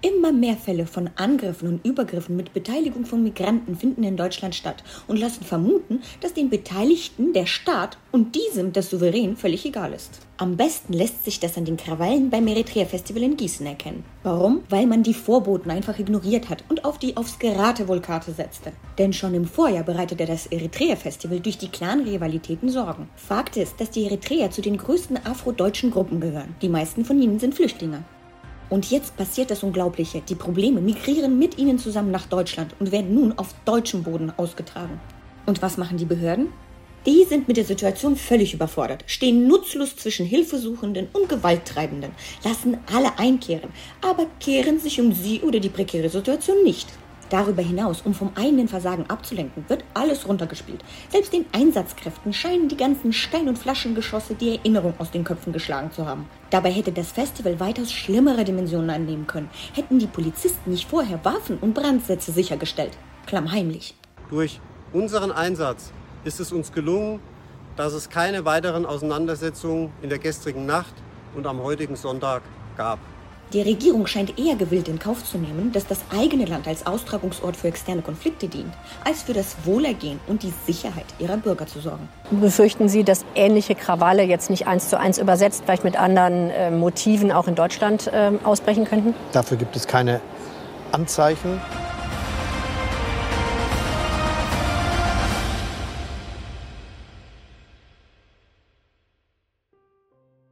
Immer mehr Fälle von Angriffen und Übergriffen mit Beteiligung von Migranten finden in Deutschland statt und lassen vermuten, dass den Beteiligten der Staat und diesem das Souverän völlig egal ist. Am besten lässt sich das an den Krawallen beim Eritrea Festival in Gießen erkennen. Warum? Weil man die Vorboten einfach ignoriert hat und auf die aufs Geratewohl-Karte setzte. Denn schon im Vorjahr bereitete das Eritrea Festival durch die Clan-Rivalitäten Sorgen. Fakt ist, dass die Eritreer zu den größten afrodeutschen Gruppen gehören. Die meisten von ihnen sind Flüchtlinge. Und jetzt passiert das Unglaubliche. Die Probleme migrieren mit ihnen zusammen nach Deutschland und werden nun auf deutschem Boden ausgetragen. Und was machen die Behörden? Die sind mit der Situation völlig überfordert, stehen nutzlos zwischen Hilfesuchenden und Gewalttreibenden, lassen alle einkehren, aber kehren sich um sie oder die prekäre Situation nicht. Darüber hinaus, um vom eigenen Versagen abzulenken, wird alles runtergespielt. Selbst den Einsatzkräften scheinen die ganzen Stein- und Flaschengeschosse die Erinnerung aus den Köpfen geschlagen zu haben. Dabei hätte das Festival weitaus schlimmere Dimensionen annehmen können, hätten die Polizisten nicht vorher Waffen und Brandsätze sichergestellt. Klammheimlich. Durch unseren Einsatz ist es uns gelungen, dass es keine weiteren Auseinandersetzungen in der gestrigen Nacht und am heutigen Sonntag gab. Die Regierung scheint eher gewillt in Kauf zu nehmen, dass das eigene Land als Austragungsort für externe Konflikte dient, als für das Wohlergehen und die Sicherheit ihrer Bürger zu sorgen. Befürchten Sie, dass ähnliche Krawalle jetzt nicht eins zu eins übersetzt, vielleicht mit anderen äh, Motiven auch in Deutschland äh, ausbrechen könnten? Dafür gibt es keine Anzeichen.